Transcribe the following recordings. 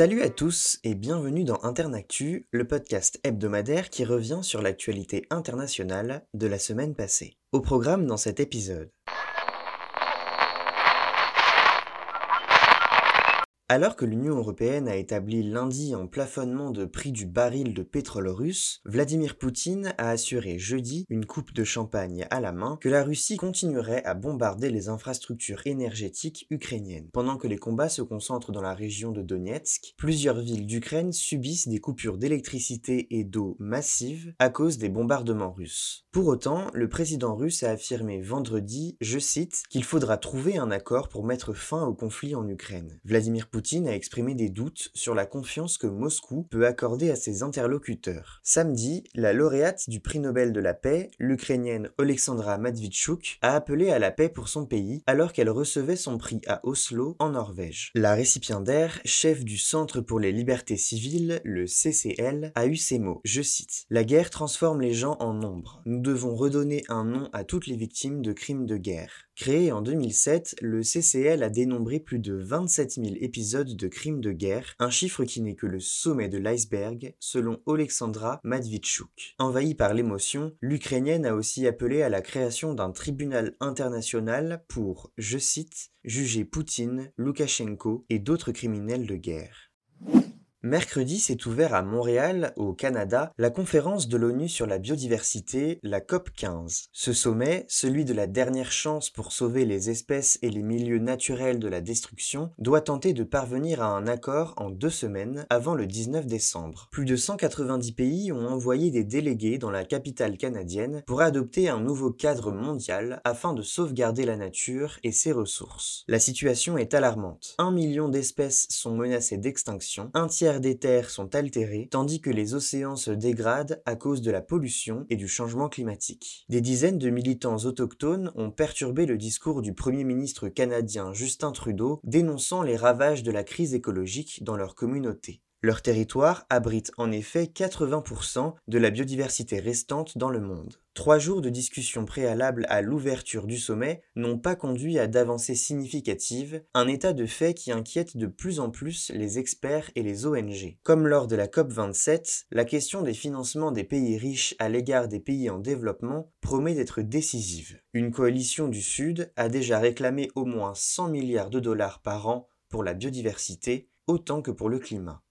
Salut à tous et bienvenue dans Internactu, le podcast hebdomadaire qui revient sur l'actualité internationale de la semaine passée. Au programme dans cet épisode. Alors que l'Union européenne a établi lundi un plafonnement de prix du baril de pétrole russe, Vladimir Poutine a assuré jeudi, une coupe de champagne à la main, que la Russie continuerait à bombarder les infrastructures énergétiques ukrainiennes. Pendant que les combats se concentrent dans la région de Donetsk, plusieurs villes d'Ukraine subissent des coupures d'électricité et d'eau massives à cause des bombardements russes. Pour autant, le président russe a affirmé vendredi, je cite, qu'il faudra trouver un accord pour mettre fin au conflit en Ukraine. A exprimé des doutes sur la confiance que Moscou peut accorder à ses interlocuteurs. Samedi, la lauréate du prix Nobel de la paix, l'Ukrainienne Oleksandra Matvichuk, a appelé à la paix pour son pays alors qu'elle recevait son prix à Oslo, en Norvège. La récipiendaire, chef du Centre pour les libertés civiles, le CCL, a eu ces mots, je cite, La guerre transforme les gens en nombre. Nous devons redonner un nom à toutes les victimes de crimes de guerre. Créé en 2007, le CCL a dénombré plus de 27 000 épisodes de crimes de guerre, un chiffre qui n'est que le sommet de l'iceberg, selon Oleksandra Matvichuk. Envahie par l'émotion, l'Ukrainienne a aussi appelé à la création d'un tribunal international pour, je cite, juger Poutine, Loukachenko et d'autres criminels de guerre. Mercredi s'est ouvert à Montréal, au Canada, la conférence de l'ONU sur la biodiversité, la COP 15. Ce sommet, celui de la dernière chance pour sauver les espèces et les milieux naturels de la destruction, doit tenter de parvenir à un accord en deux semaines avant le 19 décembre. Plus de 190 pays ont envoyé des délégués dans la capitale canadienne pour adopter un nouveau cadre mondial afin de sauvegarder la nature et ses ressources. La situation est alarmante. Un million d'espèces sont menacées d'extinction, un tiers des terres sont altérées, tandis que les océans se dégradent à cause de la pollution et du changement climatique. Des dizaines de militants autochtones ont perturbé le discours du Premier ministre canadien Justin Trudeau, dénonçant les ravages de la crise écologique dans leur communauté. Leur territoire abrite en effet 80% de la biodiversité restante dans le monde. Trois jours de discussions préalables à l'ouverture du sommet n'ont pas conduit à d'avancées significatives, un état de fait qui inquiète de plus en plus les experts et les ONG. Comme lors de la COP27, la question des financements des pays riches à l'égard des pays en développement promet d'être décisive. Une coalition du Sud a déjà réclamé au moins 100 milliards de dollars par an pour la biodiversité, autant que pour le climat.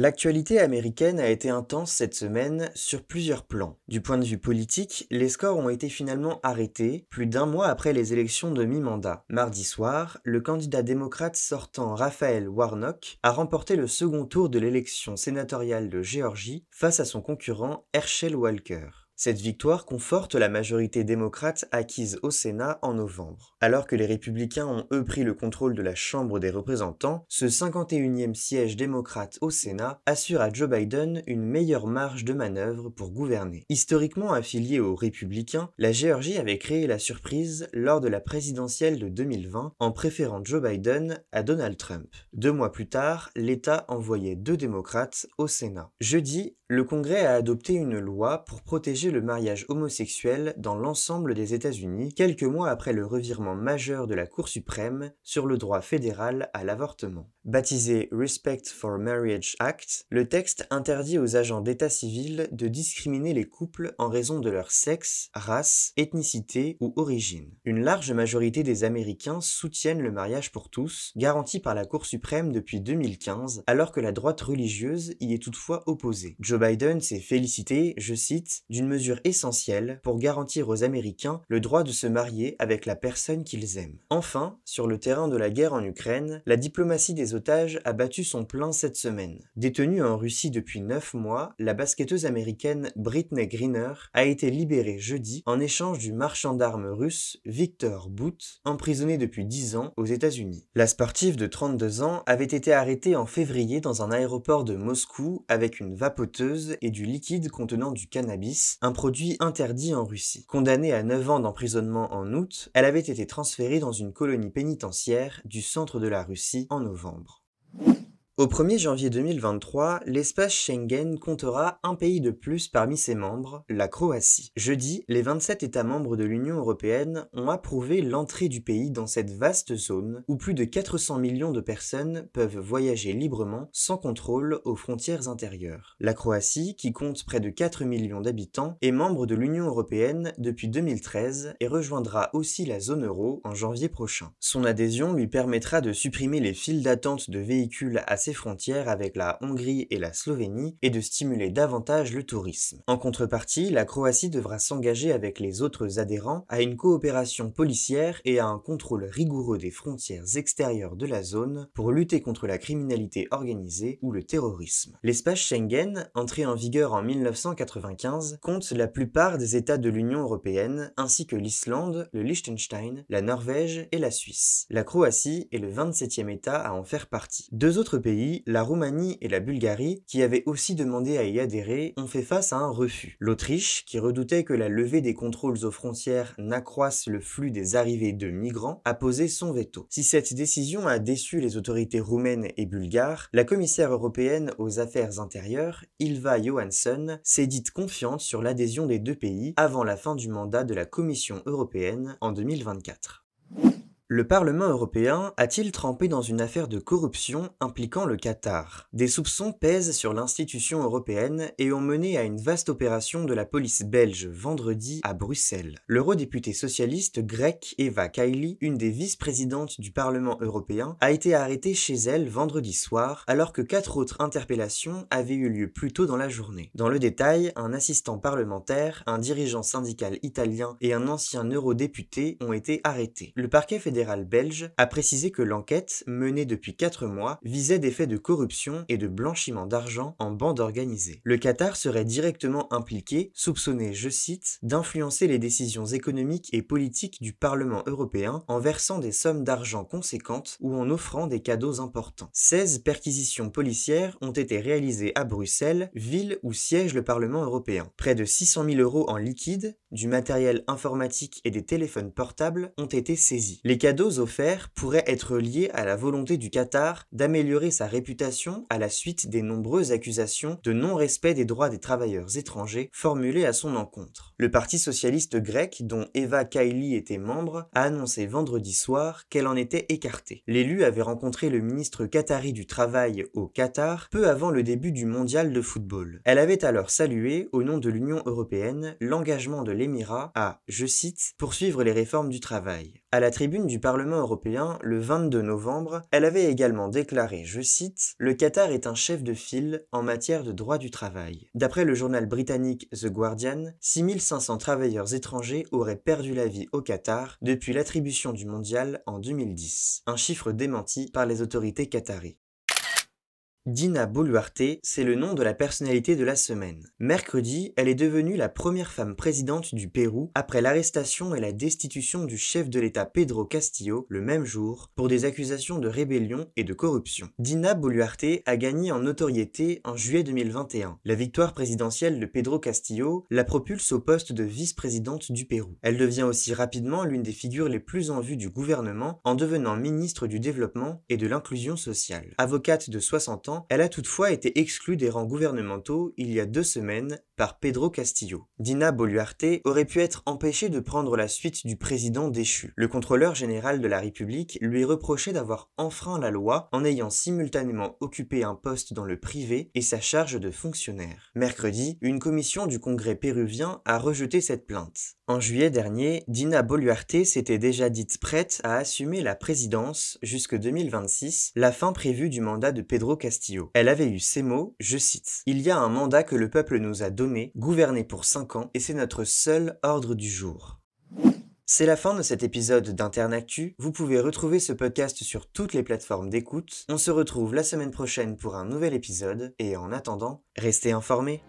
L'actualité américaine a été intense cette semaine sur plusieurs plans. Du point de vue politique, les scores ont été finalement arrêtés plus d'un mois après les élections de mi-mandat. Mardi soir, le candidat démocrate sortant Raphaël Warnock a remporté le second tour de l'élection sénatoriale de Géorgie face à son concurrent Herschel Walker. Cette victoire conforte la majorité démocrate acquise au Sénat en novembre. Alors que les républicains ont eux pris le contrôle de la Chambre des représentants, ce 51e siège démocrate au Sénat assure à Joe Biden une meilleure marge de manœuvre pour gouverner. Historiquement affiliée aux républicains, la Géorgie avait créé la surprise lors de la présidentielle de 2020 en préférant Joe Biden à Donald Trump. Deux mois plus tard, l'État envoyait deux démocrates au Sénat. Jeudi, le Congrès a adopté une loi pour protéger le mariage homosexuel dans l'ensemble des États-Unis, quelques mois après le revirement majeur de la Cour suprême sur le droit fédéral à l'avortement. Baptisé Respect for Marriage Act, le texte interdit aux agents d'état civil de discriminer les couples en raison de leur sexe, race, ethnicité ou origine. Une large majorité des Américains soutiennent le mariage pour tous, garanti par la Cour suprême depuis 2015, alors que la droite religieuse y est toutefois opposée. Joe Biden s'est félicité, je cite, d'une mesure essentielle pour garantir aux Américains le droit de se marier avec la personne qu'ils aiment. Enfin, sur le terrain de la guerre en Ukraine, la diplomatie des otages a battu son plein cette semaine. Détenue en Russie depuis 9 mois, la basketteuse américaine Britney Greener a été libérée jeudi en échange du marchand d'armes russe Victor Bout, emprisonné depuis 10 ans aux États-Unis. La sportive de 32 ans avait été arrêtée en février dans un aéroport de Moscou avec une vapoteuse et du liquide contenant du cannabis, un produit interdit en Russie. Condamnée à 9 ans d'emprisonnement en août, elle avait été transférée dans une colonie pénitentiaire du centre de la Russie en novembre. Au 1er janvier 2023, l'espace Schengen comptera un pays de plus parmi ses membres, la Croatie. Jeudi, les 27 États membres de l'Union européenne ont approuvé l'entrée du pays dans cette vaste zone où plus de 400 millions de personnes peuvent voyager librement sans contrôle aux frontières intérieures. La Croatie, qui compte près de 4 millions d'habitants, est membre de l'Union européenne depuis 2013 et rejoindra aussi la zone euro en janvier prochain. Son adhésion lui permettra de supprimer les files d'attente de véhicules assez frontières avec la Hongrie et la Slovénie et de stimuler davantage le tourisme. En contrepartie, la Croatie devra s'engager avec les autres adhérents à une coopération policière et à un contrôle rigoureux des frontières extérieures de la zone pour lutter contre la criminalité organisée ou le terrorisme. L'espace Schengen, entré en vigueur en 1995, compte la plupart des États de l'Union européenne ainsi que l'Islande, le Liechtenstein, la Norvège et la Suisse. La Croatie est le 27e État à en faire partie. Deux autres pays la Roumanie et la Bulgarie, qui avaient aussi demandé à y adhérer, ont fait face à un refus. L'Autriche, qui redoutait que la levée des contrôles aux frontières n'accroisse le flux des arrivées de migrants, a posé son veto. Si cette décision a déçu les autorités roumaines et bulgares, la commissaire européenne aux affaires intérieures, Ilva Johansson, s'est dite confiante sur l'adhésion des deux pays avant la fin du mandat de la Commission européenne en 2024. Le Parlement européen a-t-il trempé dans une affaire de corruption impliquant le Qatar? Des soupçons pèsent sur l'institution européenne et ont mené à une vaste opération de la police belge vendredi à Bruxelles. L'eurodéputée socialiste grecque Eva Kaili, une des vice-présidentes du Parlement européen, a été arrêtée chez elle vendredi soir alors que quatre autres interpellations avaient eu lieu plus tôt dans la journée. Dans le détail, un assistant parlementaire, un dirigeant syndical italien et un ancien eurodéputé ont été arrêtés. Belge a précisé que l'enquête, menée depuis 4 mois, visait des faits de corruption et de blanchiment d'argent en bande organisée. Le Qatar serait directement impliqué, soupçonné, je cite, d'influencer les décisions économiques et politiques du Parlement européen en versant des sommes d'argent conséquentes ou en offrant des cadeaux importants. 16 perquisitions policières ont été réalisées à Bruxelles, ville où siège le Parlement européen. Près de 600 000 euros en liquide, du matériel informatique et des téléphones portables ont été saisis. Les cadeaux offerts pourraient être liés à la volonté du Qatar d'améliorer sa réputation à la suite des nombreuses accusations de non-respect des droits des travailleurs étrangers formulées à son encontre. Le Parti socialiste grec, dont Eva Kaili était membre, a annoncé vendredi soir qu'elle en était écartée. L'élu avait rencontré le ministre qatari du Travail au Qatar peu avant le début du mondial de football. Elle avait alors salué, au nom de l'Union européenne, l'engagement de l'Émirat à, je cite, poursuivre les réformes du travail. À la tribune du Parlement européen, le 22 novembre, elle avait également déclaré, je cite, Le Qatar est un chef de file en matière de droit du travail. D'après le journal britannique The Guardian, 6500 travailleurs étrangers auraient perdu la vie au Qatar depuis l'attribution du mondial en 2010, un chiffre démenti par les autorités qataries. Dina Boluarte, c'est le nom de la personnalité de la semaine. Mercredi, elle est devenue la première femme présidente du Pérou après l'arrestation et la destitution du chef de l'État Pedro Castillo le même jour pour des accusations de rébellion et de corruption. Dina Boluarte a gagné en notoriété en juillet 2021. La victoire présidentielle de Pedro Castillo la propulse au poste de vice-présidente du Pérou. Elle devient aussi rapidement l'une des figures les plus en vue du gouvernement en devenant ministre du Développement et de l'Inclusion sociale. Avocate de 60 ans, elle a toutefois été exclue des rangs gouvernementaux il y a deux semaines par Pedro Castillo. Dina Boluarte aurait pu être empêchée de prendre la suite du président déchu. Le contrôleur général de la République lui reprochait d'avoir enfreint la loi en ayant simultanément occupé un poste dans le privé et sa charge de fonctionnaire. Mercredi, une commission du Congrès péruvien a rejeté cette plainte. En juillet dernier, Dina Boluarte s'était déjà dite prête à assumer la présidence jusque 2026, la fin prévue du mandat de Pedro Castillo. Elle avait eu ces mots, je cite, Il y a un mandat que le peuple nous a donné, gouverner pour 5 ans, et c'est notre seul ordre du jour. C'est la fin de cet épisode d'Internactu. Vous pouvez retrouver ce podcast sur toutes les plateformes d'écoute. On se retrouve la semaine prochaine pour un nouvel épisode et en attendant, restez informés.